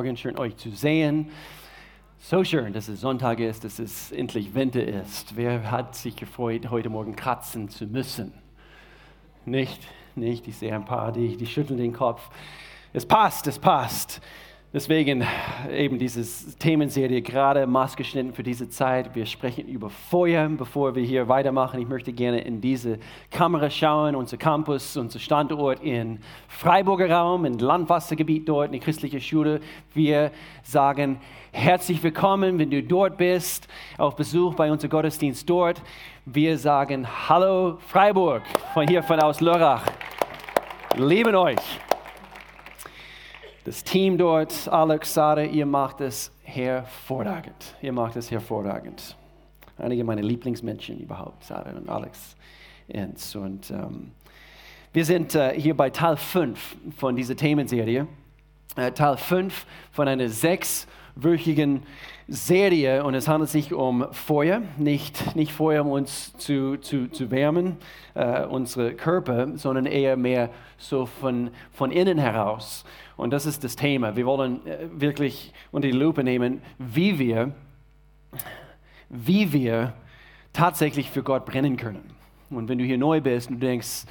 Schön euch zu sehen. So schön, dass es Sonntag ist, dass es endlich Winter ist. Wer hat sich gefreut, heute Morgen kratzen zu müssen? Nicht, nicht. Ich sehe ein paar, die, die schütteln den Kopf. Es passt, es passt. Deswegen eben diese Themenserie gerade maßgeschnitten für diese Zeit. Wir sprechen über Feuer, bevor wir hier weitermachen. Ich möchte gerne in diese Kamera schauen, unser Campus, unser Standort in Freiburger Raum, im Landwassergebiet dort, eine christliche Schule. Wir sagen herzlich willkommen, wenn du dort bist, auf Besuch bei unserem Gottesdienst dort. Wir sagen Hallo Freiburg von hier von aus Lörrach. Lieben euch das Team dort, Alex, Sarah, ihr macht es hervorragend. Ihr macht es hervorragend. Einige meiner Lieblingsmenschen überhaupt, Sarah und Alex. Und, ähm, wir sind äh, hier bei Teil 5 von dieser Themenserie. Äh, Teil 5 von einer sechswöchigen Serie und es handelt sich um Feuer, nicht, nicht Feuer, um uns zu, zu, zu wärmen, äh, unsere Körper, sondern eher mehr so von, von innen heraus. Und das ist das Thema. Wir wollen äh, wirklich unter die Lupe nehmen, wie wir, wie wir tatsächlich für Gott brennen können. Und wenn du hier neu bist und du denkst,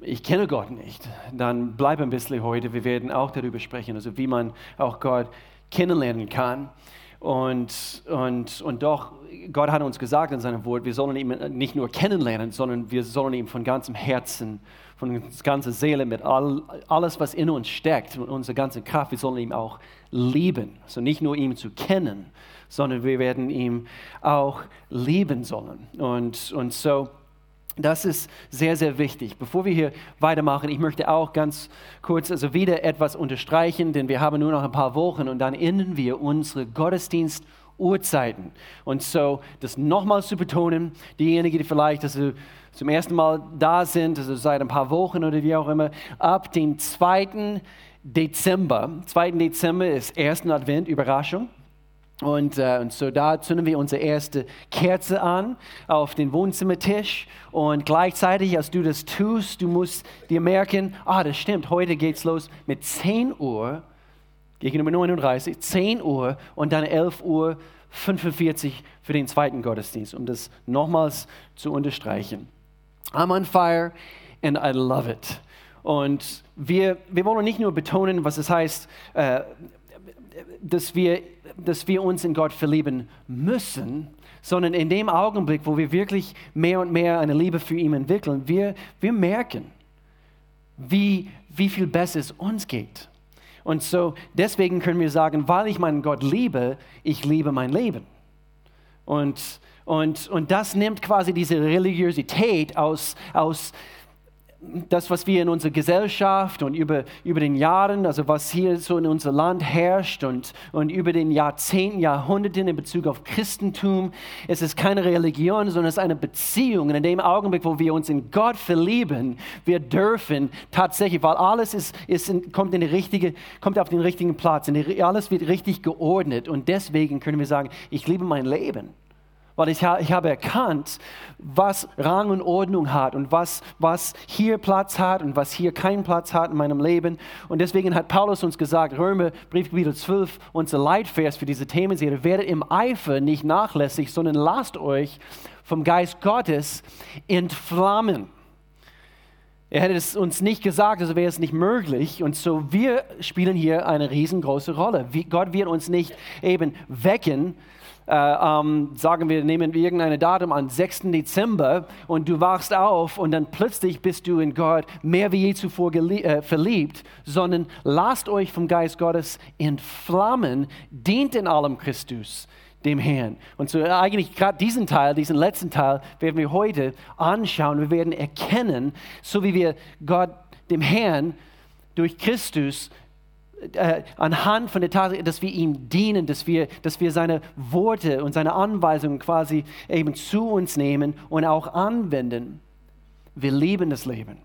ich kenne Gott nicht, dann bleib ein bisschen heute. Wir werden auch darüber sprechen, also wie man auch Gott kennenlernen kann. Und, und, und doch, Gott hat uns gesagt in seinem Wort, wir sollen ihn nicht nur kennenlernen, sondern wir sollen ihn von ganzem Herzen von ganzer Seele, mit all, alles, was in uns steckt, mit unserer ganzen Kraft, wir sollen ihn auch lieben. Also nicht nur ihn zu kennen, sondern wir werden ihn auch lieben sollen. Und, und so, das ist sehr, sehr wichtig. Bevor wir hier weitermachen, ich möchte auch ganz kurz also wieder etwas unterstreichen, denn wir haben nur noch ein paar Wochen und dann enden wir unsere Gottesdienst- Uhrzeiten. Und so, das nochmal zu betonen, diejenigen, die vielleicht also zum ersten Mal da sind, also seit ein paar Wochen oder wie auch immer, ab dem 2. Dezember, 2. Dezember ist ersten Advent, Überraschung. Und, äh, und, so da zünden wir unsere erste Kerze an auf den Wohnzimmertisch. Und gleichzeitig, als du das tust, du musst dir merken, ah, das stimmt, heute geht's los mit 10 Uhr gegenüber 39, 10 Uhr und dann 11 Uhr 45 für den zweiten Gottesdienst, um das nochmals zu unterstreichen. I'm on fire and I love it. Und wir, wir wollen nicht nur betonen, was es heißt, äh, dass, wir, dass wir uns in Gott verlieben müssen, sondern in dem Augenblick, wo wir wirklich mehr und mehr eine Liebe für ihn entwickeln, wir, wir merken, wie, wie viel besser es uns geht. Und so deswegen können wir sagen, weil ich meinen Gott liebe, ich liebe mein Leben. Und, und, und das nimmt quasi diese Religiosität aus, aus das, was wir in unserer Gesellschaft und über, über den Jahren, also was hier so in unser Land herrscht und, und über den Jahrzehnten, Jahrhunderten in Bezug auf Christentum, es ist keine Religion, sondern es ist eine Beziehung. Und in dem Augenblick, wo wir uns in Gott verlieben, wir dürfen tatsächlich, weil alles ist, ist kommt, in die richtige, kommt auf den richtigen Platz, die, alles wird richtig geordnet. Und deswegen können wir sagen, ich liebe mein Leben. Weil ich, ich habe erkannt, was Rang und Ordnung hat und was, was hier Platz hat und was hier keinen Platz hat in meinem Leben. Und deswegen hat Paulus uns gesagt, Römer, Briefgebiet 12, unser Leitvers für diese Themenserie, werdet im Eifer nicht nachlässig, sondern lasst euch vom Geist Gottes entflammen. Er hätte es uns nicht gesagt, also wäre es nicht möglich. Und so wir spielen hier eine riesengroße Rolle. Gott wird uns nicht eben wecken, äh, ähm, sagen wir, nehmen wir irgendein Datum an, 6. Dezember und du wachst auf und dann plötzlich bist du in Gott mehr wie je zuvor äh, verliebt, sondern lasst euch vom Geist Gottes entflammen, dient in allem Christus dem Herrn. Und so eigentlich gerade diesen Teil, diesen letzten Teil werden wir heute anschauen. Wir werden erkennen, so wie wir Gott, dem Herrn, durch Christus äh, anhand von der Tatsache, dass wir ihm dienen, dass wir, dass wir seine Worte und seine Anweisungen quasi eben zu uns nehmen und auch anwenden. Wir lieben das Leben.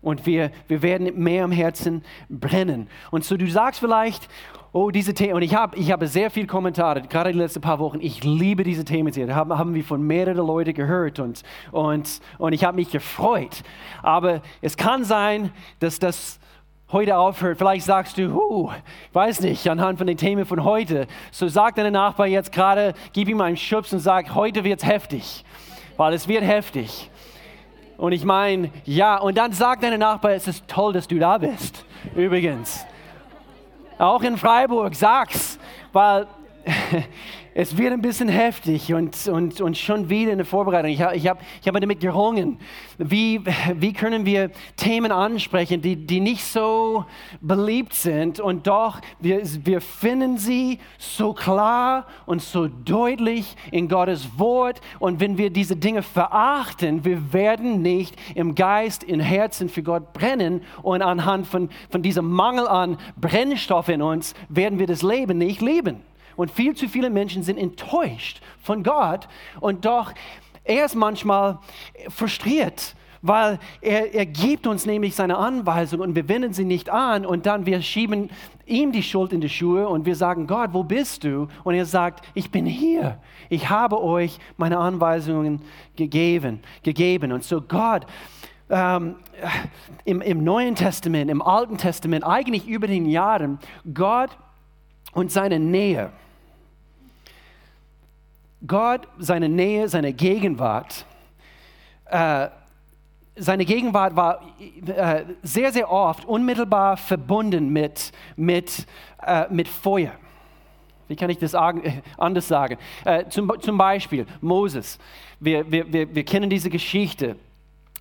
Und wir, wir werden mehr am Herzen brennen. Und so du sagst vielleicht, oh, diese Themen, und ich habe ich hab sehr viele Kommentare, gerade die letzten paar Wochen, ich liebe diese Themen sehr. Haben, haben wir von mehreren Leuten gehört und, und, und ich habe mich gefreut. Aber es kann sein, dass das heute aufhört. Vielleicht sagst du, huh, weiß nicht, anhand von den Themen von heute. So sag deinem Nachbar jetzt gerade, gib ihm einen Schubs und sag, heute wird es heftig, weil es wird heftig. Und ich meine, ja, und dann sagt deine Nachbar, es ist toll, dass du da bist. Übrigens. Auch in Freiburg, sag's, weil es wird ein bisschen heftig und, und, und schon wieder in der Vorbereitung. Ich, ich habe ich hab damit gerungen, wie, wie können wir Themen ansprechen, die, die nicht so beliebt sind und doch wir, wir finden sie so klar und so deutlich in Gottes Wort und wenn wir diese Dinge verachten, wir werden nicht im Geist, im Herzen für Gott brennen und anhand von, von diesem Mangel an Brennstoff in uns werden wir das Leben nicht leben. Und viel zu viele Menschen sind enttäuscht von Gott und doch er ist manchmal frustriert, weil er, er gibt uns nämlich seine Anweisung und wir wenden sie nicht an und dann wir schieben ihm die Schuld in die Schuhe und wir sagen, Gott, wo bist du? Und er sagt, ich bin hier. Ich habe euch meine Anweisungen gegeben. gegeben. Und so Gott, ähm, im, im Neuen Testament, im Alten Testament, eigentlich über den Jahren, Gott und seine Nähe Gott, seine Nähe, seine Gegenwart, äh, seine Gegenwart war äh, sehr, sehr oft unmittelbar verbunden mit, mit, äh, mit Feuer. Wie kann ich das anders sagen? Äh, zum, zum Beispiel Moses. Wir, wir, wir, wir kennen diese Geschichte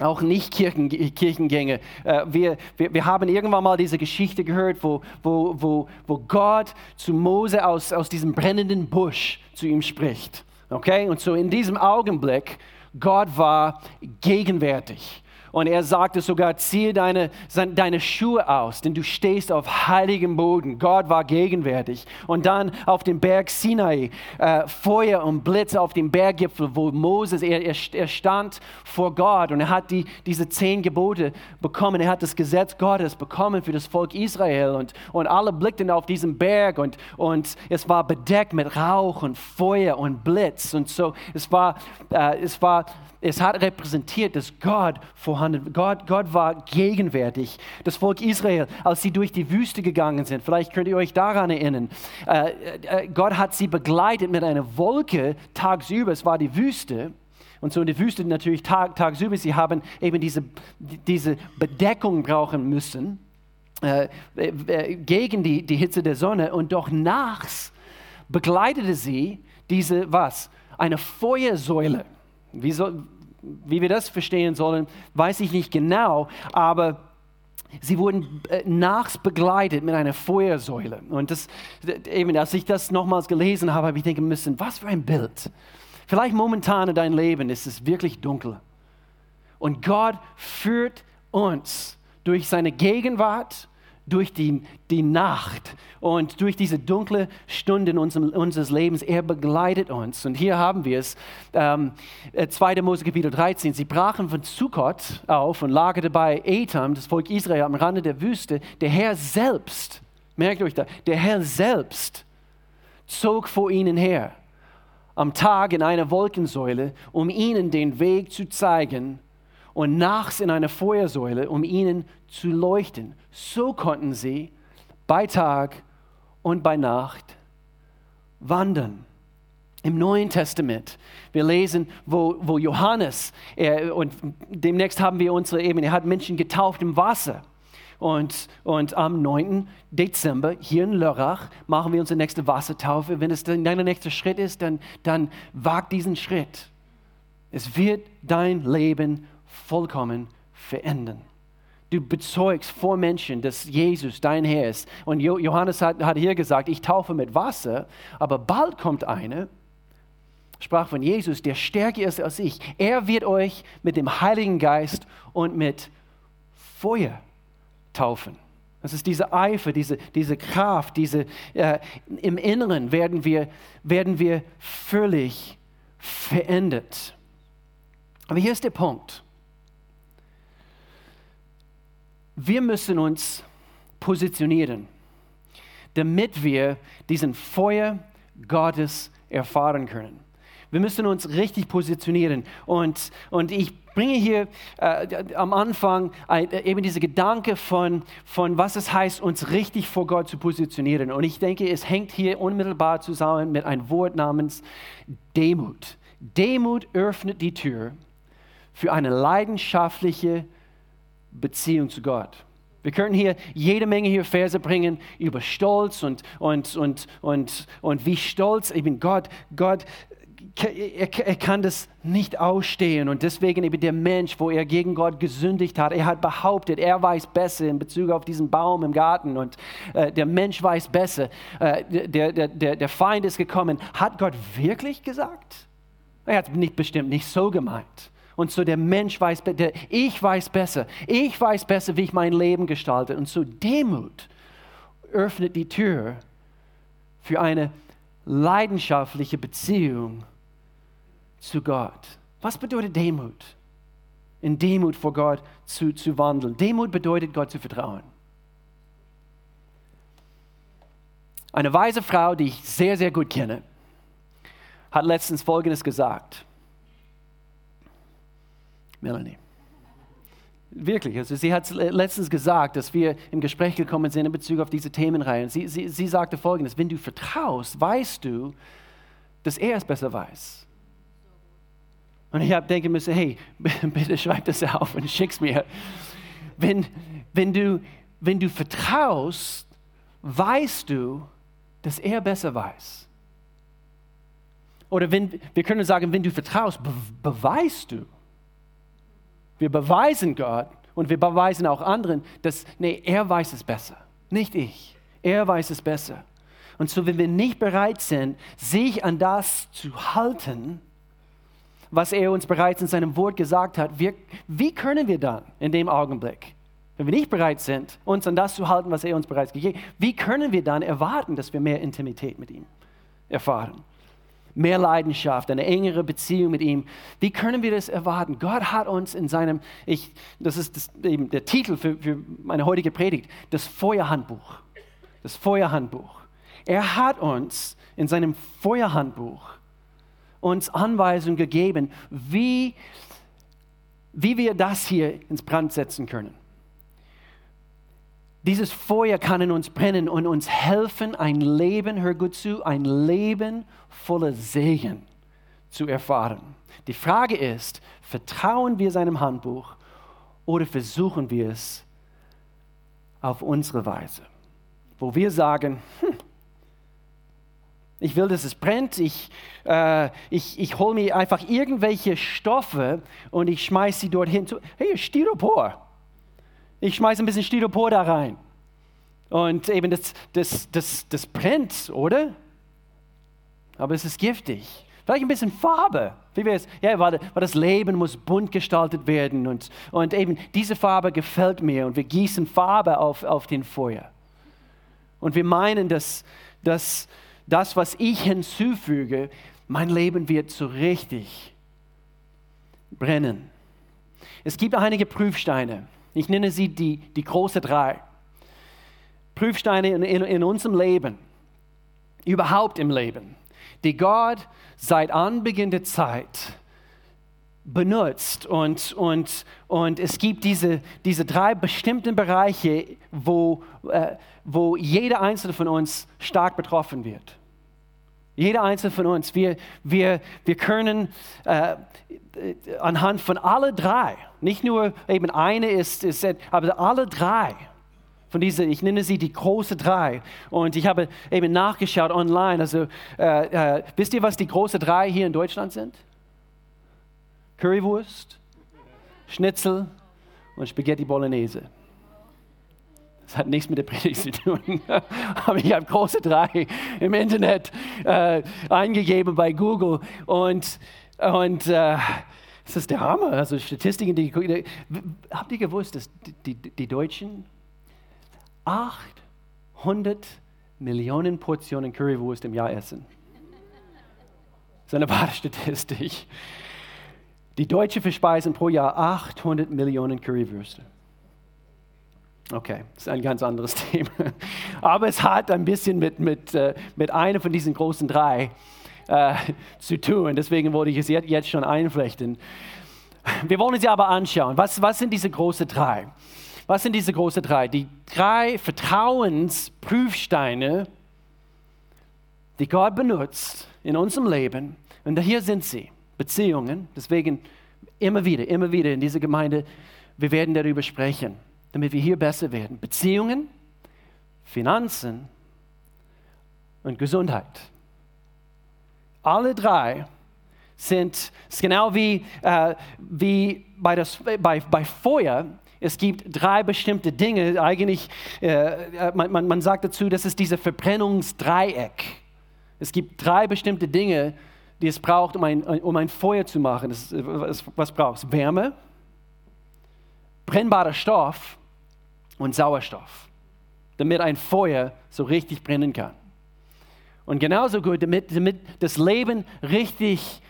auch nicht Kirchen, Kirchengänge. Äh, wir, wir, wir haben irgendwann mal diese Geschichte gehört, wo, wo, wo, wo Gott zu Mose aus, aus diesem brennenden Busch zu ihm spricht. Okay? Und so in diesem Augenblick, Gott war gegenwärtig. Und er sagte sogar, ziehe deine, deine Schuhe aus, denn du stehst auf heiligem Boden. Gott war gegenwärtig. Und dann auf dem Berg Sinai, äh, Feuer und Blitze auf dem Berggipfel, wo Moses, er, er stand vor Gott und er hat die, diese zehn Gebote bekommen. Er hat das Gesetz Gottes bekommen für das Volk Israel. Und, und alle blickten auf diesen Berg und, und es war bedeckt mit Rauch und Feuer und Blitz. Und so, es war, äh, es war es hat repräsentiert, dass Gott vorhanden Gott, Gott war gegenwärtig. Das Volk Israel, als sie durch die Wüste gegangen sind, vielleicht könnt ihr euch daran erinnern, äh, äh, Gott hat sie begleitet mit einer Wolke tagsüber, es war die Wüste. Und so in der Wüste natürlich tag, tagsüber, sie haben eben diese, diese Bedeckung brauchen müssen äh, äh, gegen die, die Hitze der Sonne. Und doch nachts begleitete sie diese, was? Eine Feuersäule. Wie, soll, wie wir das verstehen sollen, weiß ich nicht genau, aber sie wurden äh, nachts begleitet mit einer Feuersäule. Und das, eben, als ich das nochmals gelesen habe, habe ich denken müssen, was für ein Bild. Vielleicht momentan in deinem Leben ist es wirklich dunkel. Und Gott führt uns durch seine Gegenwart durch die, die Nacht und durch diese dunkle Stunden unseres Lebens. Er begleitet uns. Und hier haben wir es, ähm, 2. Äh, Mose Kapitel 13. Sie brachen von Sukkot auf und lagerte bei Etam, das Volk Israel, am Rande der Wüste. Der Herr selbst, merkt euch da, der Herr selbst zog vor ihnen her am Tag in einer Wolkensäule, um ihnen den Weg zu zeigen und nachts in einer Feuersäule, um ihnen zu leuchten. So konnten sie bei Tag und bei Nacht wandern. Im Neuen Testament, wir lesen, wo, wo Johannes, er, und demnächst haben wir unsere Ebene, er hat Menschen getauft im Wasser. Und, und am 9. Dezember hier in Lörrach machen wir unsere nächste Wassertaufe. Wenn es dein nächster Schritt ist, dann, dann wag diesen Schritt. Es wird dein Leben vollkommen verändern. Du bezeugst vor Menschen, dass Jesus dein Herr ist. Und Johannes hat, hat hier gesagt, ich taufe mit Wasser, aber bald kommt einer, sprach von Jesus, der stärker ist als ich. Er wird euch mit dem Heiligen Geist und mit Feuer taufen. Das ist diese Eifer, diese, diese Kraft, diese, äh, im Inneren werden wir, werden wir völlig verändert. Aber hier ist der Punkt wir müssen uns positionieren, damit wir diesen Feuer Gottes erfahren können. Wir müssen uns richtig positionieren. Und, und ich bringe hier äh, am Anfang ein, äh, eben diese Gedanke von, von, was es heißt, uns richtig vor Gott zu positionieren. Und ich denke, es hängt hier unmittelbar zusammen mit einem Wort namens Demut. Demut öffnet die Tür für eine leidenschaftliche Beziehung zu Gott. Wir könnten hier jede Menge hier Verse bringen über Stolz und, und, und, und, und wie stolz eben Gott, Gott er, er, kann das nicht ausstehen und deswegen eben der Mensch, wo er gegen Gott gesündigt hat, er hat behauptet, er weiß besser in Bezug auf diesen Baum im Garten und äh, der Mensch weiß besser. Äh, der, der, der, der Feind ist gekommen. Hat Gott wirklich gesagt? Er hat nicht bestimmt nicht so gemeint. Und so der Mensch weiß, der ich weiß besser. Ich weiß besser, wie ich mein Leben gestalte. Und so Demut öffnet die Tür für eine leidenschaftliche Beziehung zu Gott. Was bedeutet Demut? In Demut vor Gott zu, zu wandeln. Demut bedeutet, Gott zu vertrauen. Eine weise Frau, die ich sehr, sehr gut kenne, hat letztens Folgendes gesagt. Melanie. Wirklich, also sie hat letztens gesagt, dass wir im Gespräch gekommen sind in Bezug auf diese Themenreihe. Sie, sie, sie sagte folgendes, wenn du vertraust, weißt du, dass er es besser weiß. Und ich habe denken müssen, hey, bitte schreib das auf und schick's mir. Wenn, wenn, du, wenn du vertraust, weißt du, dass er besser weiß. Oder wenn, wir können sagen, wenn du vertraust, be beweist du. Wir beweisen Gott und wir beweisen auch anderen, dass, nee, er weiß es besser, nicht ich. Er weiß es besser. Und so, wenn wir nicht bereit sind, sich an das zu halten, was er uns bereits in seinem Wort gesagt hat, wir, wie können wir dann in dem Augenblick, wenn wir nicht bereit sind, uns an das zu halten, was er uns bereits gegeben hat, wie können wir dann erwarten, dass wir mehr Intimität mit ihm erfahren? Mehr Leidenschaft, eine engere Beziehung mit ihm. Wie können wir das erwarten? Gott hat uns in seinem, ich, das ist das, eben der Titel für, für meine heutige Predigt, das Feuerhandbuch. Das Feuerhandbuch. Er hat uns in seinem Feuerhandbuch uns Anweisungen gegeben, wie, wie wir das hier ins Brand setzen können. Dieses Feuer kann in uns brennen und uns helfen, ein Leben, hör gut zu, ein Leben voller Segen zu erfahren. Die Frage ist, vertrauen wir seinem Handbuch oder versuchen wir es auf unsere Weise, wo wir sagen, hm, ich will, dass es brennt. Ich, äh, ich, ich hole mir einfach irgendwelche Stoffe und ich schmeiße sie dorthin. Hey, Styropor. Ich schmeiße ein bisschen Styropor da rein. Und eben das, das, das, das brennt, oder? Aber es ist giftig. Vielleicht ein bisschen Farbe. Wie wäre es? Ja, weil, das Leben muss bunt gestaltet werden. Und, und eben diese Farbe gefällt mir. Und wir gießen Farbe auf, auf den Feuer. Und wir meinen, dass, dass das, was ich hinzufüge, mein Leben wird so richtig brennen. Es gibt einige Prüfsteine. Ich nenne sie die, die große drei. Prüfsteine in, in, in unserem Leben, überhaupt im Leben, die Gott seit Anbeginn der Zeit benutzt. Und, und, und es gibt diese, diese drei bestimmten Bereiche, wo, äh, wo jeder einzelne von uns stark betroffen wird. Jeder einzelne von uns, wir, wir, wir können äh, anhand von alle drei, nicht nur eben eine ist, ist aber alle drei, von dieser, ich nenne sie die große drei. Und ich habe eben nachgeschaut online. Also äh, äh, wisst ihr, was die große drei hier in Deutschland sind? Currywurst, Schnitzel und Spaghetti Bolognese. Das hat nichts mit der Predigt zu tun. Aber ich habe große drei im Internet äh, eingegeben bei Google und, und äh, das ist der Hammer. Also Statistiken, die, die habt ihr gewusst, dass die, die, die Deutschen 800 Millionen Portionen Currywurst im Jahr essen? Das ist eine wahre Statistik. Die Deutschen verspeisen pro Jahr 800 Millionen Currywürste. Okay, das ist ein ganz anderes Thema. Aber es hat ein bisschen mit, mit, äh, mit einer von diesen großen drei äh, zu tun. Deswegen wollte ich es jetzt schon einflechten. Wir wollen sie aber anschauen. Was, was sind diese großen drei? Was sind diese großen drei? Die drei Vertrauensprüfsteine, die Gott benutzt in unserem Leben. Und hier sind sie. Beziehungen. Deswegen immer wieder, immer wieder in dieser Gemeinde, wir werden darüber sprechen, damit wir hier besser werden. Beziehungen, Finanzen und Gesundheit. Alle drei sind genau wie, äh, wie bei, das, bei, bei Feuer. Es gibt drei bestimmte Dinge. Eigentlich, äh, man, man, man sagt dazu, das ist dieses Verbrennungsdreieck. Es gibt drei bestimmte Dinge, die es braucht, um ein, um ein Feuer zu machen. Das, was, was braucht es? Wärme, brennbarer Stoff und Sauerstoff, damit ein Feuer so richtig brennen kann. Und genauso gut, damit, damit das Leben richtig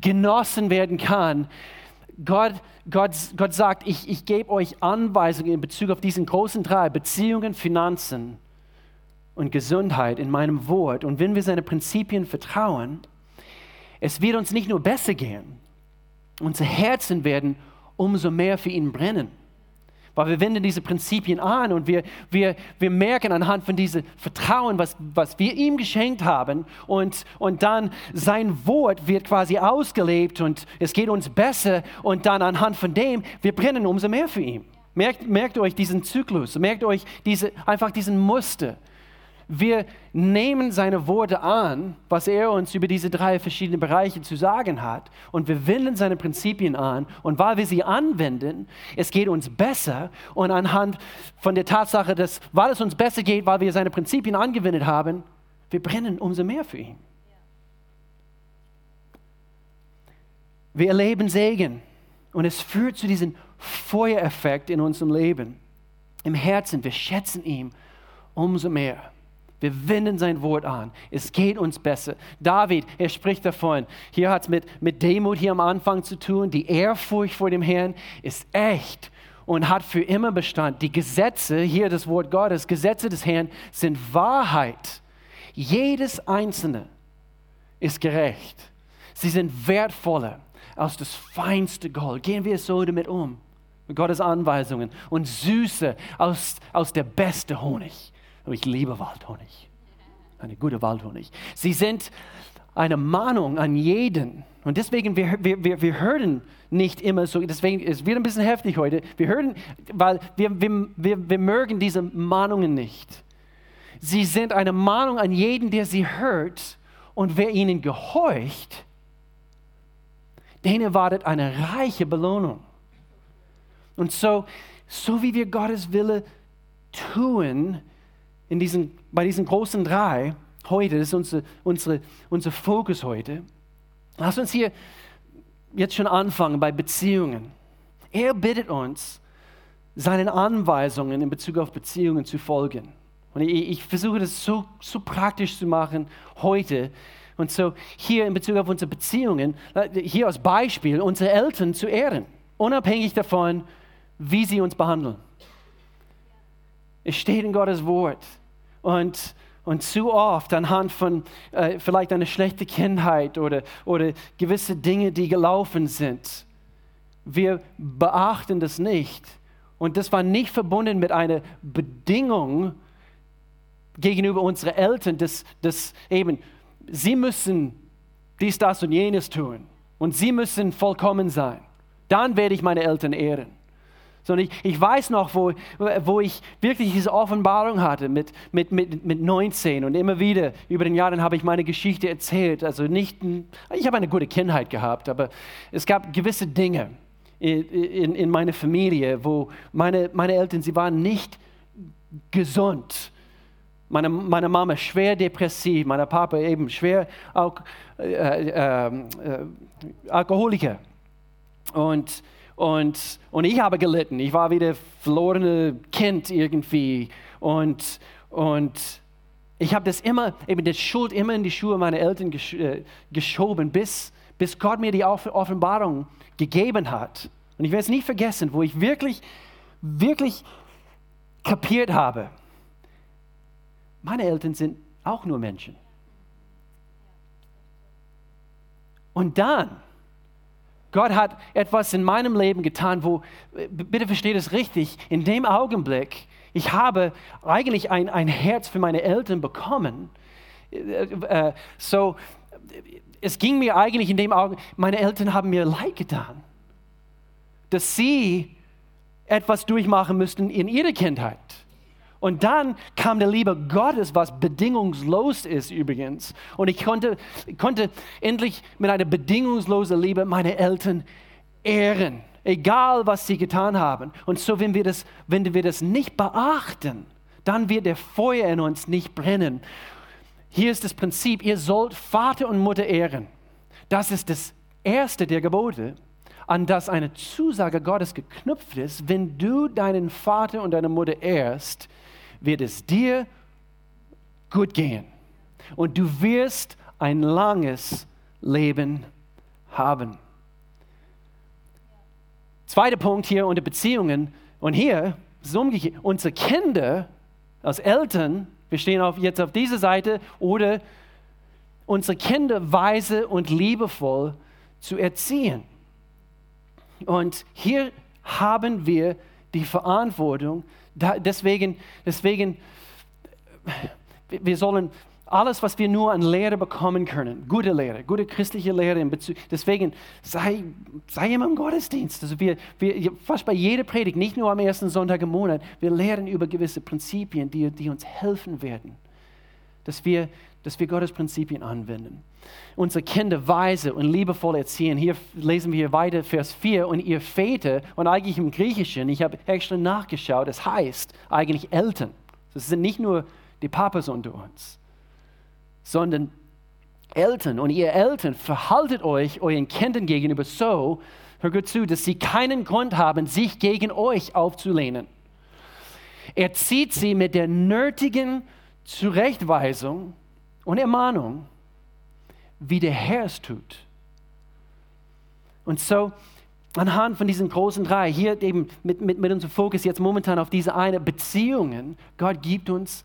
genossen werden kann, Gott, Gott, Gott sagt, ich, ich gebe euch Anweisungen in Bezug auf diesen großen drei, Beziehungen, Finanzen und Gesundheit in meinem Wort. Und wenn wir seine Prinzipien vertrauen, es wird uns nicht nur besser gehen, unsere Herzen werden umso mehr für ihn brennen. Weil wir wenden diese Prinzipien an und wir, wir, wir merken anhand von diesem Vertrauen, was, was wir ihm geschenkt haben. Und, und dann sein Wort wird quasi ausgelebt und es geht uns besser. Und dann anhand von dem, wir brennen umso mehr für ihn. Merkt, merkt euch diesen Zyklus, merkt euch diese, einfach diesen Muster. Wir nehmen seine Worte an, was er uns über diese drei verschiedenen Bereiche zu sagen hat, und wir wenden seine Prinzipien an. Und weil wir sie anwenden, es geht uns besser. Und anhand von der Tatsache, dass, weil es uns besser geht, weil wir seine Prinzipien angewendet haben, wir brennen umso mehr für ihn. Wir erleben Segen und es führt zu diesem Feuereffekt in unserem Leben. Im Herzen, wir schätzen ihn umso mehr. Wir wenden sein Wort an. Es geht uns besser. David, er spricht davon. Hier hat es mit, mit Demut hier am Anfang zu tun. Die Ehrfurcht vor dem Herrn ist echt und hat für immer Bestand. Die Gesetze, hier das Wort Gottes, Gesetze des Herrn sind Wahrheit. Jedes einzelne ist gerecht. Sie sind wertvoller als das feinste Gold. Gehen wir so damit um, mit Gottes Anweisungen. Und süßer als, als der beste Honig. Aber ich liebe Waldhonig. Eine gute Waldhonig. Sie sind eine Mahnung an jeden. Und deswegen, wir, wir, wir, hören nicht immer so, deswegen, es wird ein bisschen heftig heute. Wir hören, weil wir, wir, wir, wir mögen diese Mahnungen nicht. Sie sind eine Mahnung an jeden, der sie hört. Und wer ihnen gehorcht, den erwartet eine reiche Belohnung. Und so, so wie wir Gottes Wille tun, in diesen, bei diesen großen drei heute, das ist unsere, unsere, unser Fokus heute. Lass uns hier jetzt schon anfangen bei Beziehungen. Er bittet uns, seinen Anweisungen in Bezug auf Beziehungen zu folgen. Und ich, ich versuche das so, so praktisch zu machen heute. Und so hier in Bezug auf unsere Beziehungen, hier als Beispiel, unsere Eltern zu ehren, unabhängig davon, wie sie uns behandeln. Es steht in Gottes Wort. Und, und zu oft anhand von äh, vielleicht einer schlechten Kindheit oder, oder gewisse Dinge, die gelaufen sind, wir beachten das nicht. Und das war nicht verbunden mit einer Bedingung gegenüber unseren Eltern, dass, dass eben sie müssen dies, das und jenes tun. Und sie müssen vollkommen sein. Dann werde ich meine Eltern ehren. Sondern ich, ich weiß noch, wo, wo ich wirklich diese Offenbarung hatte mit, mit, mit, mit 19 und immer wieder über den Jahren habe ich meine Geschichte erzählt. Also nicht, ich habe eine gute Kindheit gehabt, aber es gab gewisse Dinge in, in, in meiner Familie, wo meine, meine Eltern, sie waren nicht gesund. Meine, meine Mama schwer depressiv, mein Papa eben schwer Al äh, äh, äh, Alkoholiker. Und und, und ich habe gelitten. Ich war wie der verlorene Kind irgendwie. Und, und ich habe das immer, eben die Schuld immer in die Schuhe meiner Eltern gesch äh, geschoben, bis, bis Gott mir die Offenbarung gegeben hat. Und ich werde es nie vergessen, wo ich wirklich, wirklich kapiert habe. Meine Eltern sind auch nur Menschen. Und dann, Gott hat etwas in meinem Leben getan, wo, bitte versteht es richtig, in dem Augenblick, ich habe eigentlich ein, ein Herz für meine Eltern bekommen. Äh, äh, so, es ging mir eigentlich in dem Augenblick, meine Eltern haben mir leid getan, dass sie etwas durchmachen müssten in ihrer Kindheit. Und dann kam der Liebe Gottes, was bedingungslos ist übrigens. Und ich konnte, konnte endlich mit einer bedingungslosen Liebe meine Eltern ehren, egal was sie getan haben. Und so, wenn wir das, wenn wir das nicht beachten, dann wird der Feuer in uns nicht brennen. Hier ist das Prinzip, ihr sollt Vater und Mutter ehren. Das ist das erste der Gebote, an das eine Zusage Gottes geknüpft ist. Wenn du deinen Vater und deine Mutter ehrst, wird es dir gut gehen. Und du wirst ein langes Leben haben. Zweiter Punkt hier unter Beziehungen. Und hier ist umgekehrt. Unsere Kinder als Eltern, wir stehen auf, jetzt auf dieser Seite, oder unsere Kinder weise und liebevoll zu erziehen. Und hier haben wir die Verantwortung, da, deswegen, deswegen, wir sollen alles, was wir nur an Lehre bekommen können, gute Lehre, gute christliche Lehre in Bezug, deswegen sei, sei immer im Gottesdienst. Also wir, wir, fast bei jeder Predigt, nicht nur am ersten Sonntag im Monat, wir lehren über gewisse Prinzipien, die, die uns helfen werden, dass wir, dass wir Gottes Prinzipien anwenden unsere Kinder weise und liebevoll erziehen. Hier lesen wir weiter Vers 4 und ihr Väter und eigentlich im Griechischen, ich habe extra nachgeschaut, es heißt eigentlich Eltern. Das sind nicht nur die Papas unter uns, sondern Eltern. Und ihr Eltern verhaltet euch euren Kindern gegenüber so, hör gut zu, dass sie keinen Grund haben, sich gegen euch aufzulehnen. Erzieht sie mit der nötigen Zurechtweisung und Ermahnung wie der Herr es tut. Und so, anhand von diesen großen drei, hier eben mit, mit, mit unserem Fokus jetzt momentan auf diese eine Beziehungen, Gott gibt uns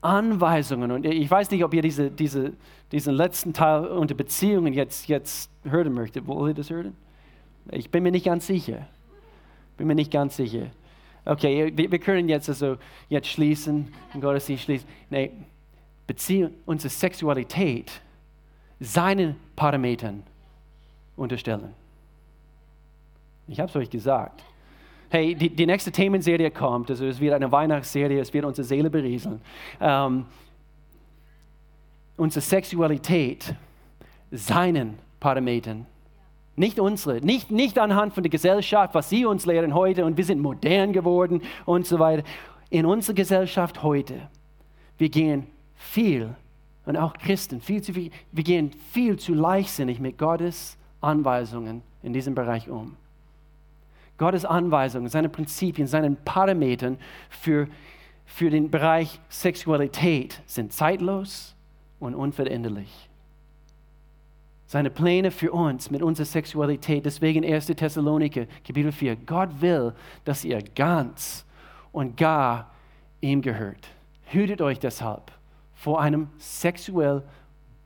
Anweisungen. Und ich weiß nicht, ob ihr diese, diese, diesen letzten Teil unter Beziehungen jetzt, jetzt hören möchtet. Wollt ihr das hören? Ich bin mir nicht ganz sicher. Bin mir nicht ganz sicher. Okay, wir, wir können jetzt also jetzt schließen, den Gottesdienst schließen. Nee, Beziehung, unsere Sexualität seinen Parametern unterstellen. Ich habe es euch gesagt. Hey, die, die, nächste Themenserie kommt, also es wird eine Weihnachtsserie, es wird unsere Seele berieseln. Ähm, unsere Sexualität seinen Parametern nicht unsere, nicht, nicht anhand von der Gesellschaft, was sie uns lehren heute und wir sind modern geworden und so weiter. In unserer Gesellschaft heute, wir gehen viel und auch Christen, viel zu viel, wir gehen viel zu leichtsinnig mit Gottes Anweisungen in diesem Bereich um. Gottes Anweisungen, seine Prinzipien, seine Parametern für, für den Bereich Sexualität sind zeitlos und unveränderlich. Seine Pläne für uns mit unserer Sexualität, deswegen 1. Thessaloniker, Kapitel 4, Gott will, dass ihr ganz und gar ihm gehört. Hütet euch deshalb vor einem sexuell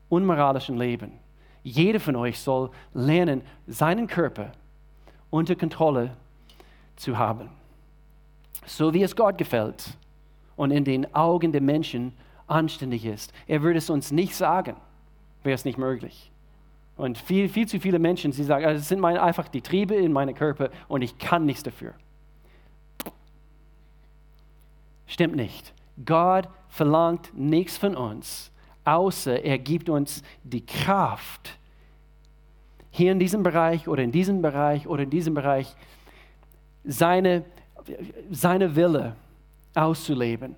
unmoralischen Leben. Jeder von euch soll lernen, seinen Körper unter Kontrolle zu haben, so wie es Gott gefällt und in den Augen der Menschen anständig ist. Er würde es uns nicht sagen, wäre es nicht möglich. Und viel, viel zu viele Menschen, sie sagen, es sind meine, einfach die Triebe in meinem Körper und ich kann nichts dafür. Stimmt nicht. Gott verlangt nichts von uns, außer er gibt uns die Kraft, hier in diesem Bereich oder in diesem Bereich oder in diesem Bereich seine, seine Wille auszuleben.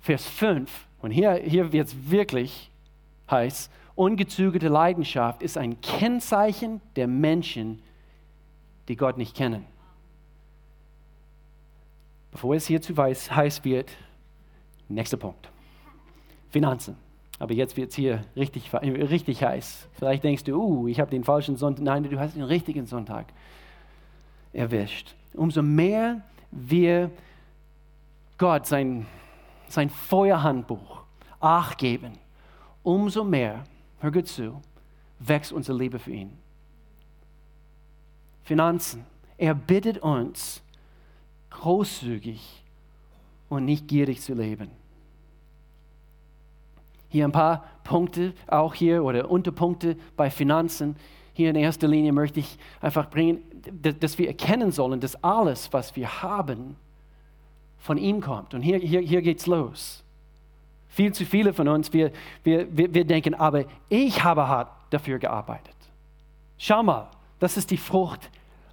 Vers 5, und hier, hier wird es wirklich heiß, ungezügelte Leidenschaft ist ein Kennzeichen der Menschen, die Gott nicht kennen. Bevor es hier zu heiß wird, Nächster Punkt. Finanzen. Aber jetzt wird es hier richtig, richtig heiß. Vielleicht denkst du, uh, ich habe den falschen Sonntag. Nein, du hast den richtigen Sonntag erwischt. Umso mehr wir Gott sein, sein Feuerhandbuch Acht geben, umso mehr, hör gut zu, wächst unsere Liebe für ihn. Finanzen. Er bittet uns, großzügig und nicht gierig zu leben. Hier ein paar Punkte, auch hier oder Unterpunkte bei Finanzen. Hier in erster Linie möchte ich einfach bringen, dass wir erkennen sollen, dass alles, was wir haben, von ihm kommt. Und hier, hier, hier geht's los. Viel zu viele von uns, wir, wir, wir, wir denken, aber ich habe hart dafür gearbeitet. Schau mal, das ist die Frucht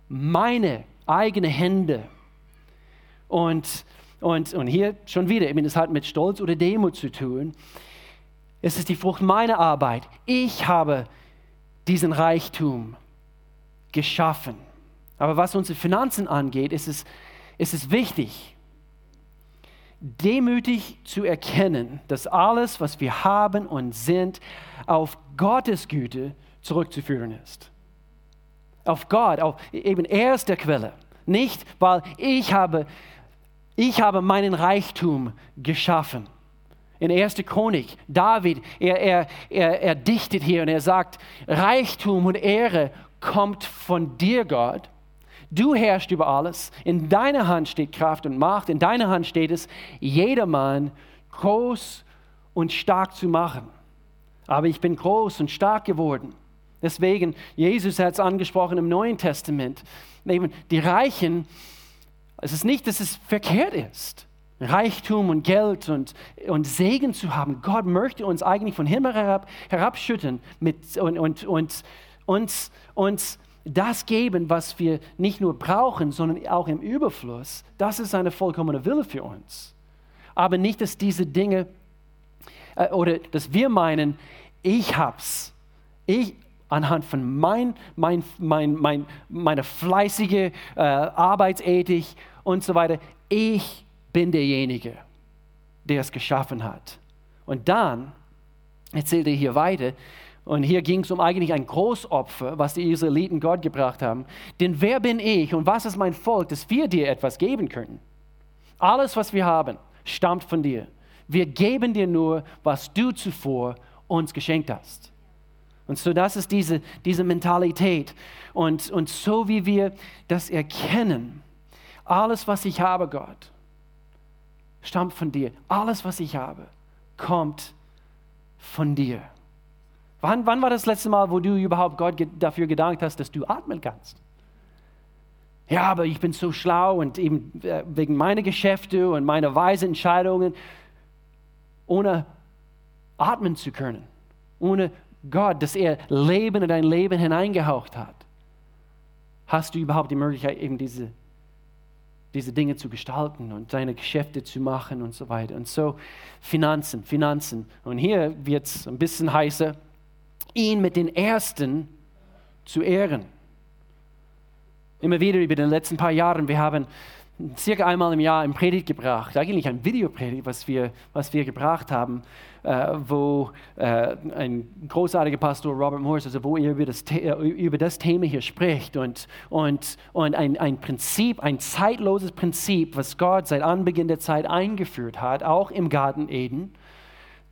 meine eigenen Hände. Und, und, und hier schon wieder, ich meine, es hat mit Stolz oder Demut zu tun. Es ist die Frucht meiner Arbeit. Ich habe diesen Reichtum geschaffen. Aber was unsere Finanzen angeht, ist es, ist es wichtig, demütig zu erkennen, dass alles, was wir haben und sind, auf Gottes Güte zurückzuführen ist. Auf Gott, auf, eben er ist der Quelle. Nicht, weil ich habe, ich habe meinen Reichtum geschaffen. In 1. Chronik, David, er, er, er, er dichtet hier und er sagt, Reichtum und Ehre kommt von dir, Gott. Du herrschst über alles. In deiner Hand steht Kraft und Macht. In deiner Hand steht es, jedermann groß und stark zu machen. Aber ich bin groß und stark geworden. Deswegen, Jesus hat es angesprochen im Neuen Testament. Die Reichen, es ist nicht, dass es verkehrt ist. Reichtum und Geld und, und Segen zu haben. Gott möchte uns eigentlich von Himmel herab, herabschütten mit, und, und, und uns, uns das geben, was wir nicht nur brauchen, sondern auch im Überfluss. Das ist eine vollkommene Wille für uns. Aber nicht, dass diese Dinge äh, oder dass wir meinen, ich hab's. Ich, anhand von mein, mein, mein, mein, meiner fleißige äh, Arbeitsethik und so weiter, ich bin derjenige, der es geschaffen hat. Und dann erzählt er hier weiter, und hier ging es um eigentlich ein Großopfer, was die Israeliten Gott gebracht haben. Denn wer bin ich und was ist mein Volk, dass wir dir etwas geben können? Alles, was wir haben, stammt von dir. Wir geben dir nur, was du zuvor uns geschenkt hast. Und so, das ist diese, diese Mentalität. Und, und so wie wir das erkennen, alles, was ich habe, Gott, stammt von dir. Alles, was ich habe, kommt von dir. Wann, wann war das letzte Mal, wo du überhaupt Gott dafür gedankt hast, dass du atmen kannst? Ja, aber ich bin so schlau und eben äh, wegen meiner Geschäfte und meiner weisen Entscheidungen, ohne atmen zu können, ohne Gott, dass er Leben in dein Leben hineingehaucht hat, hast du überhaupt die Möglichkeit, eben diese, diese Dinge zu gestalten und deine Geschäfte zu machen und so weiter. Und so Finanzen, Finanzen. Und hier wird es ein bisschen heißer ihn mit den Ersten zu ehren. Immer wieder über die letzten paar Jahre, wir haben circa einmal im Jahr ein Predigt gebracht, eigentlich ein Videopredigt, was wir, was wir gebracht haben, äh, wo äh, ein großartiger Pastor Robert Morris, also wo er über das, äh, über das Thema hier spricht und, und, und ein, ein Prinzip, ein zeitloses Prinzip, was Gott seit Anbeginn der Zeit eingeführt hat, auch im Garten Eden.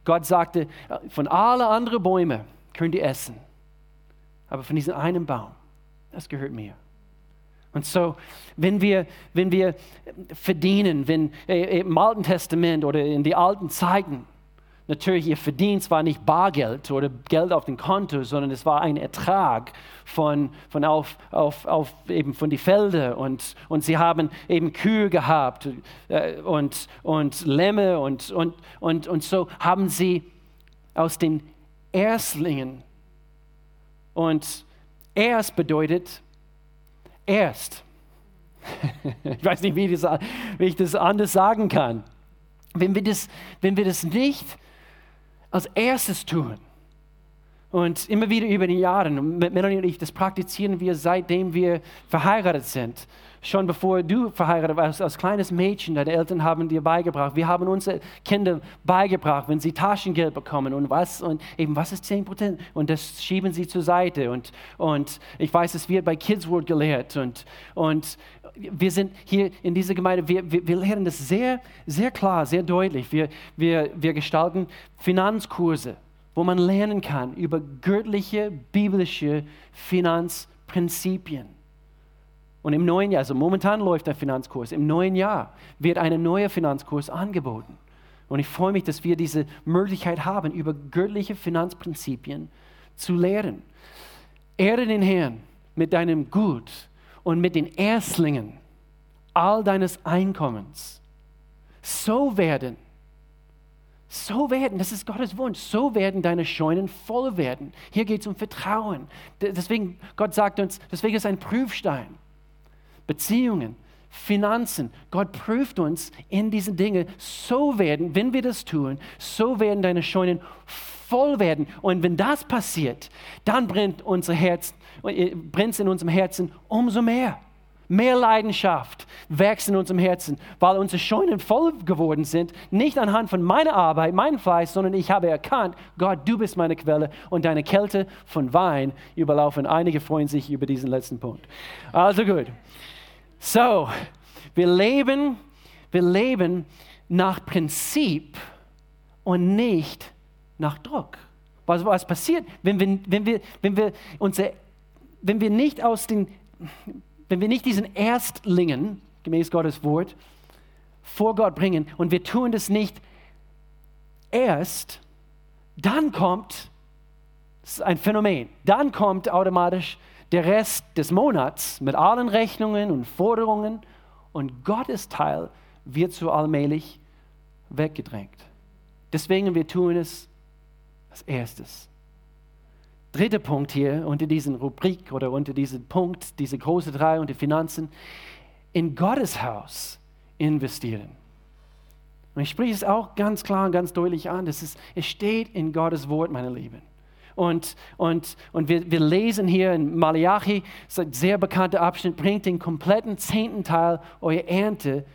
Gott sagte, äh, von allen anderen Bäumen, könnt ihr essen. Aber von diesem einen Baum, das gehört mir. Und so, wenn wir, wenn wir verdienen, wenn äh, im Alten Testament oder in die alten Zeiten, natürlich ihr Verdienst war nicht Bargeld oder Geld auf dem Konto, sondern es war ein Ertrag von, von, auf, auf, auf eben von die Felder und, und sie haben eben Kühe gehabt äh, und, und Lämme und, und, und, und so haben sie aus den Erstlingen. Und erst bedeutet erst. ich weiß nicht, wie, das, wie, ich das anders sagen kann. Wenn wir das, wenn wir das nicht als erstes tun und immer wieder über die Jahre, Melanie und ich, das praktizieren wir seitdem wir verheiratet sind schon bevor du verheiratet warst, als kleines Mädchen, deine Eltern haben dir beigebracht. Wir haben unsere Kinder beigebracht, wenn sie Taschengeld bekommen und was, und eben was ist 10 Prozent? Und das schieben sie zur Seite. Und, und ich weiß, es wird bei Kids World gelehrt. Und, und wir sind hier in dieser Gemeinde, wir, wir, wir lernen das sehr, sehr klar, sehr deutlich. Wir, wir, wir gestalten Finanzkurse wo man lernen kann über göttliche, biblische Finanzprinzipien. Und im neuen Jahr, also momentan läuft der Finanzkurs, im neuen Jahr wird ein neuer Finanzkurs angeboten. Und ich freue mich, dass wir diese Möglichkeit haben, über göttliche Finanzprinzipien zu lehren. Ehre den Herrn mit deinem Gut und mit den Erstlingen all deines Einkommens. So werden, so werden, das ist Gottes Wunsch, so werden deine Scheunen voll werden. Hier geht es um Vertrauen. Deswegen, Gott sagt uns, deswegen ist ein Prüfstein. Beziehungen, Finanzen. Gott prüft uns in diesen Dingen. So werden, wenn wir das tun, so werden deine Scheunen voll werden. Und wenn das passiert, dann brennt unser Herz, äh, brennt in unserem Herzen umso mehr. Mehr Leidenschaft wächst in unserem Herzen, weil unsere Scheunen voll geworden sind, nicht anhand von meiner Arbeit, meinem Fleiß, sondern ich habe erkannt, Gott, du bist meine Quelle und deine Kälte von Wein überlaufen. Einige freuen sich über diesen letzten Punkt. Also gut. So, wir leben, wir leben nach Prinzip und nicht nach Druck. Was, was passiert, wenn wir, wenn wir, wenn wir, unsere, wenn wir nicht aus den, wenn wir nicht diesen Erstlingen, gemäß Gottes Wort, vor Gott bringen und wir tun das nicht erst, dann kommt, das ist ein Phänomen, dann kommt automatisch der Rest des Monats mit allen Rechnungen und Forderungen und Gottes Teil wird so allmählich weggedrängt. Deswegen wir tun es als erstes. Dritter Punkt hier unter diesen Rubrik oder unter diesem Punkt, diese große drei unter Finanzen, in Gottes Haus investieren. Und ich spreche es auch ganz klar und ganz deutlich an. Das ist, es steht in Gottes Wort, meine Lieben. Und, und, und wir, wir lesen hier in Malachi, das ist ein sehr bekannter Abschnitt, bringt den kompletten zehnten Teil eurer Ernte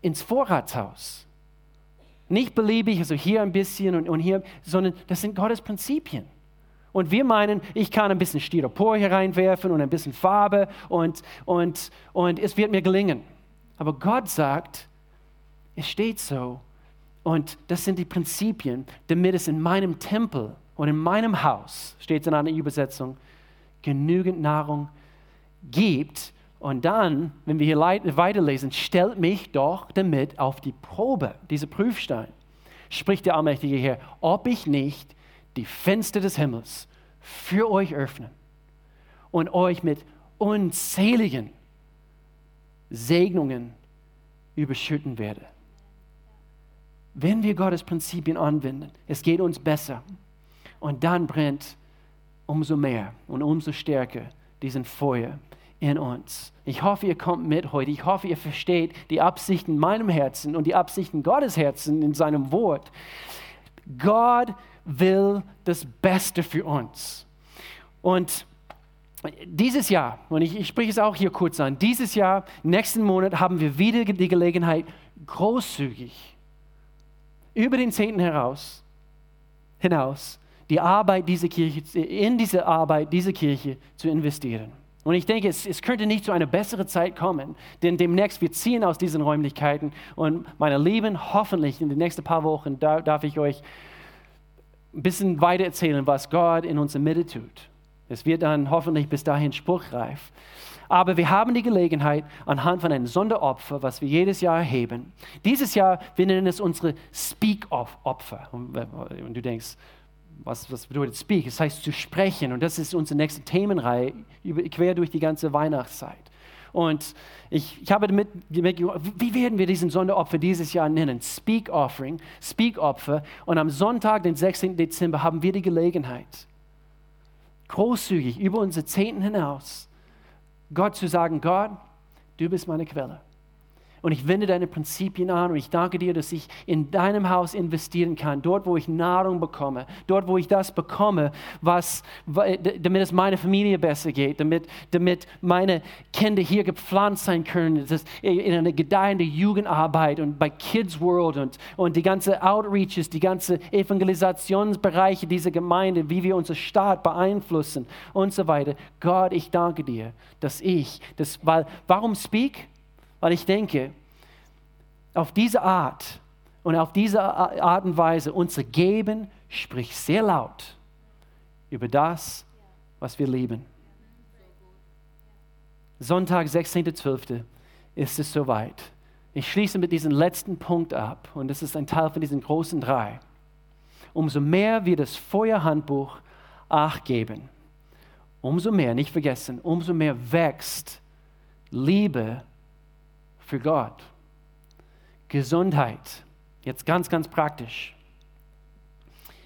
ins Vorratshaus. Nicht beliebig, also hier ein bisschen und, und hier, sondern das sind Gottes Prinzipien. Und wir meinen, ich kann ein bisschen Styropor hier reinwerfen und ein bisschen Farbe und, und, und es wird mir gelingen. Aber Gott sagt, es steht so. Und das sind die Prinzipien, damit es in meinem Tempel und in meinem Haus, steht es in einer Übersetzung, genügend Nahrung gibt. Und dann, wenn wir hier weiterlesen, stellt mich doch damit auf die Probe, diese Prüfstein, spricht der allmächtige Herr, ob ich nicht die Fenster des Himmels für euch öffnen und euch mit unzähligen Segnungen überschütten werde. Wenn wir Gottes Prinzipien anwenden, es geht uns besser. Und dann brennt umso mehr und umso stärker diesen Feuer in uns. Ich hoffe, ihr kommt mit heute. Ich hoffe, ihr versteht die Absichten in meinem Herzen und die Absichten Gottes Herzen in seinem Wort. Gott will das Beste für uns. Und dieses Jahr, und ich, ich spreche es auch hier kurz an, dieses Jahr, nächsten Monat haben wir wieder die Gelegenheit, großzügig über den Zehnten heraus, hinaus die Arbeit dieser Kirche, in diese Arbeit dieser Kirche zu investieren. Und ich denke, es, es, könnte nicht zu einer besseren Zeit kommen, denn demnächst wir ziehen aus diesen Räumlichkeiten und meine Lieben, hoffentlich in den nächsten paar Wochen da, darf ich euch ein bisschen weiter erzählen, was Gott in unserer Mitte tut. Es wird dann hoffentlich bis dahin spruchreif. Aber wir haben die Gelegenheit, anhand von einem Sonderopfer, was wir jedes Jahr erheben, dieses Jahr, wir nennen es unsere Speak-Off-Opfer. Und, und du denkst, was, was bedeutet Speak? Das heißt zu sprechen. Und das ist unsere nächste Themenreihe, quer durch die ganze Weihnachtszeit. Und ich, ich habe damit, wie werden wir diesen Sonderopfer dieses Jahr nennen? Speak Offering, Speak Opfer. Und am Sonntag, den 16. Dezember, haben wir die Gelegenheit, großzügig über unsere Zehnten hinaus, Gott zu sagen, Gott, du bist meine Quelle. Und ich wende deine Prinzipien an und ich danke dir, dass ich in deinem Haus investieren kann, dort, wo ich Nahrung bekomme, dort, wo ich das bekomme, was, damit es meiner Familie besser geht, damit, damit meine Kinder hier gepflanzt sein können, dass in eine gedeihende Jugendarbeit und bei Kids World und, und die ganze Outreaches, die ganze Evangelisationsbereiche dieser Gemeinde, wie wir unsere Staat beeinflussen und so weiter. Gott, ich danke dir, dass ich, das, weil, warum speak? Weil ich denke, auf diese Art und auf diese Art und Weise unser Geben spricht sehr laut über das, was wir lieben. Sonntag, 16.12. ist es soweit. Ich schließe mit diesem letzten Punkt ab und das ist ein Teil von diesen großen drei. Umso mehr wir das Feuerhandbuch Acht geben, umso mehr, nicht vergessen, umso mehr wächst Liebe für Gott. Gesundheit, jetzt ganz, ganz praktisch.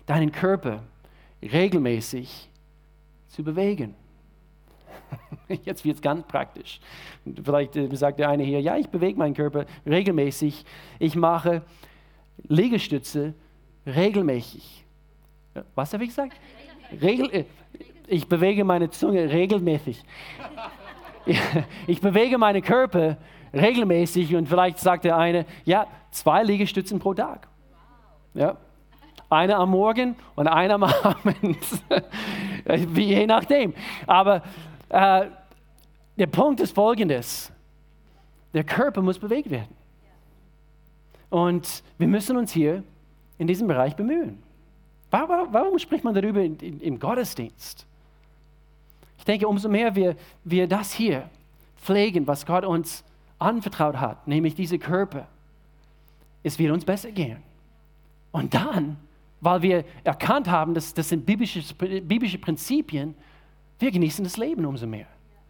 Deinen Körper regelmäßig zu bewegen. Jetzt wird es ganz praktisch. Vielleicht äh, sagt der eine hier, ja, ich bewege meinen Körper regelmäßig. Ich mache Liegestütze regelmäßig. Was habe ich gesagt? Regel, äh, ich bewege meine Zunge regelmäßig. Ich bewege meinen Körper regelmäßig und vielleicht sagt der eine, ja, zwei Liegestützen pro Tag. Ja. Eine am Morgen und eine am Abend. Je nachdem. Aber äh, der Punkt ist folgendes. Der Körper muss bewegt werden. Und wir müssen uns hier in diesem Bereich bemühen. Warum, warum spricht man darüber im Gottesdienst? Ich denke, umso mehr wir, wir das hier pflegen, was Gott uns anvertraut hat, nämlich diese Körper, es wird uns besser gehen. Und dann, weil wir erkannt haben, dass das sind biblische, biblische Prinzipien, wir genießen das Leben umso mehr.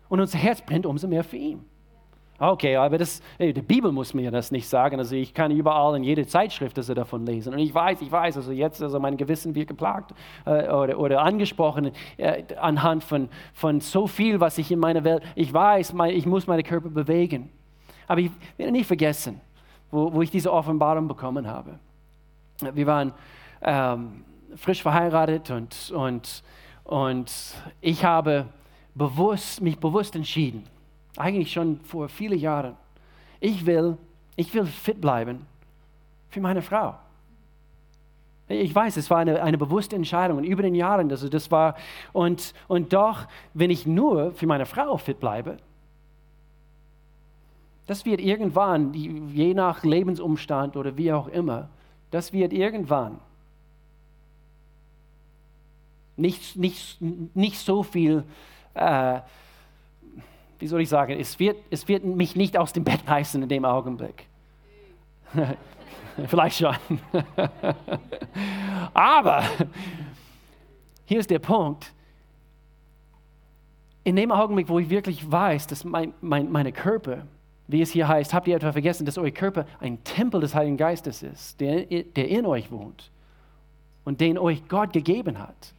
Und unser Herz brennt umso mehr für ihn. Okay, aber das, die Bibel muss mir das nicht sagen. Also ich kann überall in jede Zeitschrift also davon lesen. Und ich weiß, ich weiß, also jetzt, also mein Gewissen wird geplagt äh, oder, oder angesprochen äh, anhand von, von so viel, was ich in meiner Welt, ich weiß, mein, ich muss meinen Körper bewegen. Aber ich werde nicht vergessen, wo, wo ich diese Offenbarung bekommen habe. Wir waren ähm, frisch verheiratet und, und, und ich habe bewusst, mich bewusst entschieden, eigentlich schon vor vielen Jahren, ich will, ich will fit bleiben für meine Frau. Ich weiß, es war eine, eine bewusste Entscheidung und über den Jahren, also das war, und, und doch, wenn ich nur für meine Frau fit bleibe, das wird irgendwann, je nach Lebensumstand oder wie auch immer, das wird irgendwann nicht, nicht, nicht so viel, äh, wie soll ich sagen, es wird, es wird mich nicht aus dem Bett reißen in dem Augenblick. Vielleicht schon. Aber hier ist der Punkt. In dem Augenblick, wo ich wirklich weiß, dass mein, mein, meine Körper wie es hier heißt, habt ihr etwa vergessen, dass euer Körper ein Tempel des Heiligen Geistes ist, der, der in euch wohnt und den euch Gott gegeben hat.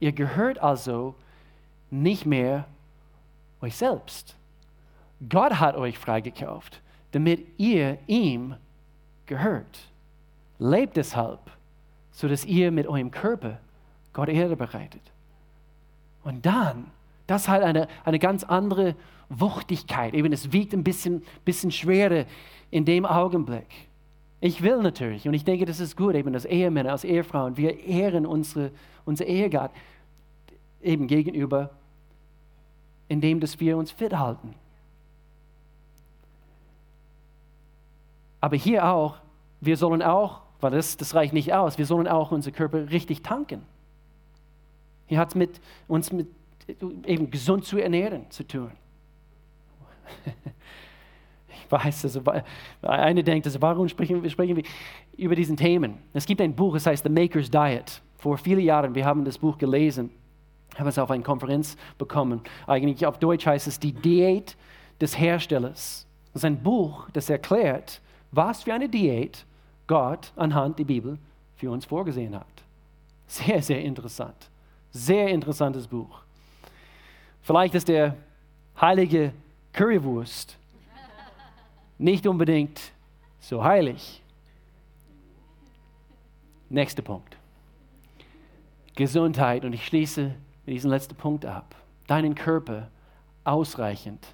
Ihr gehört also nicht mehr euch selbst. Gott hat euch freigekauft, damit ihr ihm gehört. Lebt deshalb, sodass ihr mit eurem Körper Gott Erde bereitet. Und dann, das hat eine, eine ganz andere Wuchtigkeit. Eben, es wiegt ein bisschen, bisschen schwerer in dem Augenblick. Ich will natürlich, und ich denke, das ist gut, eben als Ehemänner, als Ehefrauen, wir ehren unsere, unser Ehegott eben gegenüber, indem dass wir uns fit halten. Aber hier auch, wir sollen auch, weil das, das reicht nicht aus, wir sollen auch unseren Körper richtig tanken. Hier hat es mit uns mit eben gesund zu ernähren zu tun. Ich weiß, also, eine denkt, also, warum sprechen sprechen wir über diesen Themen? Es gibt ein Buch, es heißt The Maker's Diet. Vor vielen Jahren, wir haben das Buch gelesen, haben es auf einer Konferenz bekommen. Eigentlich auf Deutsch heißt es die Diät des Herstellers. Das ist ein Buch, das erklärt, was für eine Diät Gott anhand der Bibel für uns vorgesehen hat. Sehr, sehr interessant. Sehr interessantes Buch. Vielleicht ist der heilige Currywurst nicht unbedingt so heilig. Nächster Punkt. Gesundheit. Und ich schließe mit diesem letzten Punkt ab. Deinen Körper ausreichend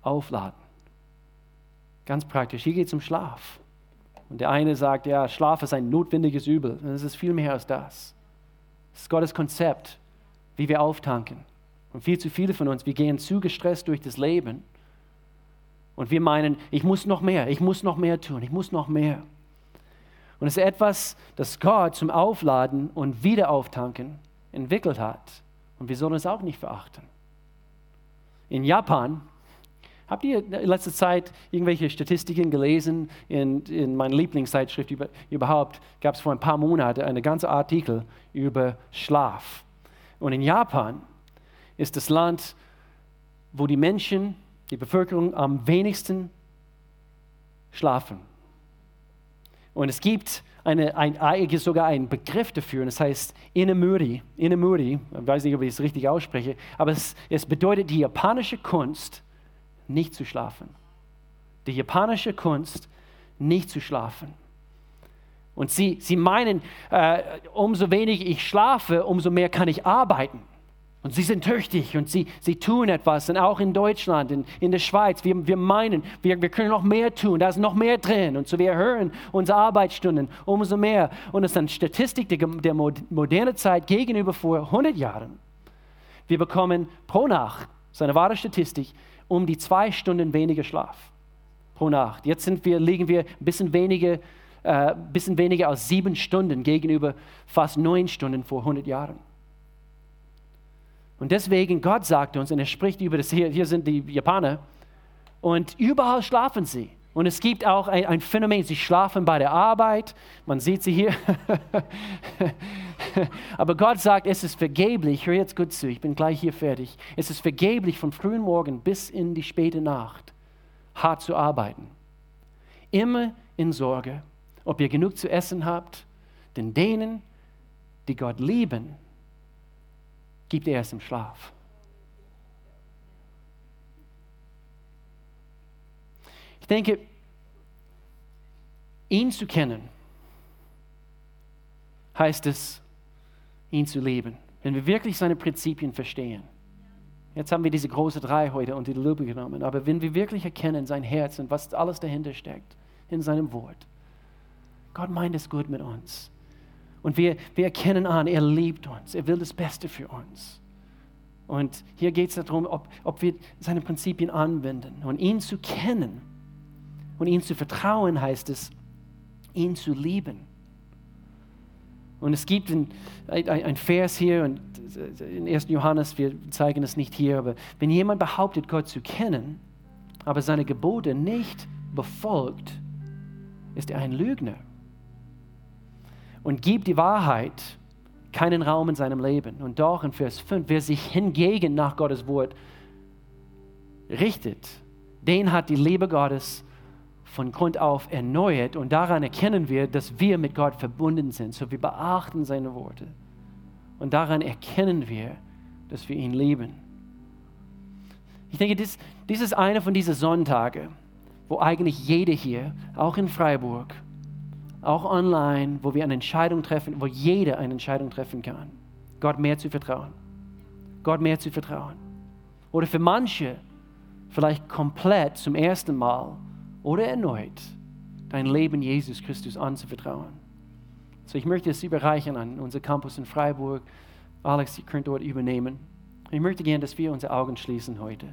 aufladen. Ganz praktisch. Hier geht es um Schlaf. Und der eine sagt, ja, Schlaf ist ein notwendiges Übel. Es ist viel mehr als das. Es ist Gottes Konzept, wie wir auftanken. Und viel zu viele von uns, wir gehen zu gestresst durch das Leben und wir meinen, ich muss noch mehr, ich muss noch mehr tun, ich muss noch mehr. Und es ist etwas, das Gott zum Aufladen und Wiederauftanken entwickelt hat. Und wir sollen es auch nicht verachten. In Japan, habt ihr in letzter Zeit irgendwelche Statistiken gelesen? In, in meiner Lieblingszeitschrift über, überhaupt gab es vor ein paar Monaten einen ganzen Artikel über Schlaf. Und in Japan ist das Land, wo die Menschen, die Bevölkerung am wenigsten schlafen. Und es gibt eine, ein, sogar einen Begriff dafür, und das heißt Inamuri. Inamuri, ich weiß nicht, ob ich es richtig ausspreche, aber es, es bedeutet die japanische Kunst, nicht zu schlafen. Die japanische Kunst, nicht zu schlafen. Und sie, sie meinen, äh, umso weniger ich schlafe, umso mehr kann ich arbeiten. Und sie sind tüchtig und sie, sie tun etwas. Und auch in Deutschland, in, in der Schweiz, wir, wir meinen, wir, wir können noch mehr tun, da ist noch mehr drin. Und so wir erhöhen unsere Arbeitsstunden umso mehr. Und es ist eine Statistik der, der modernen Zeit gegenüber vor 100 Jahren. Wir bekommen pro Nacht, das ist eine wahre Statistik, um die zwei Stunden weniger Schlaf pro Nacht. Jetzt sind wir, liegen wir ein bisschen weniger, äh, bisschen weniger als sieben Stunden gegenüber fast neun Stunden vor 100 Jahren. Und deswegen, Gott sagt uns, und er spricht über das, hier, hier sind die Japaner, und überall schlafen sie. Und es gibt auch ein, ein, Phänomen, sie schlafen bei der Arbeit, man sieht sie hier. Aber Gott sagt, es ist vergeblich, hör jetzt gut zu, ich bin gleich hier fertig. Es ist vergeblich vom frühen Morgen bis in die späte Nacht hart zu arbeiten. Immer in Sorge, ob ihr genug zu essen habt, denn denen, die Gott lieben, gibt er es im Schlaf. Ich denke, ihn zu kennen, heißt es, ihn zu leben. Wenn wir wirklich seine Prinzipien verstehen. Jetzt haben wir diese große drei heute unter die Lupe genommen, aber wenn wir wirklich erkennen sein Herz und was alles dahinter steckt in seinem Wort, Gott meint es gut mit uns. Und wir, wir erkennen an, er liebt uns, er will das Beste für uns. Und hier geht es darum, ob, ob wir seine Prinzipien anwenden. Und ihn zu kennen und ihn zu vertrauen, heißt es, ihn zu lieben. Und es gibt ein, ein, ein Vers hier, und in 1. Johannes, wir zeigen es nicht hier, aber wenn jemand behauptet, Gott zu kennen, aber seine Gebote nicht befolgt, ist er ein Lügner und gibt die Wahrheit keinen Raum in seinem Leben. Und doch in Vers 5, wer sich hingegen nach Gottes Wort richtet, den hat die Liebe Gottes von Grund auf erneuert und daran erkennen wir, dass wir mit Gott verbunden sind. So wir beachten seine Worte. Und daran erkennen wir, dass wir ihn lieben. Ich denke, dies, dies ist einer von diesen Sonntagen, wo eigentlich jeder hier, auch in Freiburg, auch online, wo wir eine Entscheidung treffen, wo jeder eine Entscheidung treffen kann, Gott mehr zu vertrauen. Gott mehr zu vertrauen. Oder für manche vielleicht komplett zum ersten Mal oder erneut dein Leben Jesus Christus anzuvertrauen. So, ich möchte es überreichen an unser Campus in Freiburg. Alex, ihr könnt dort übernehmen. Ich möchte gerne, dass wir unsere Augen schließen heute.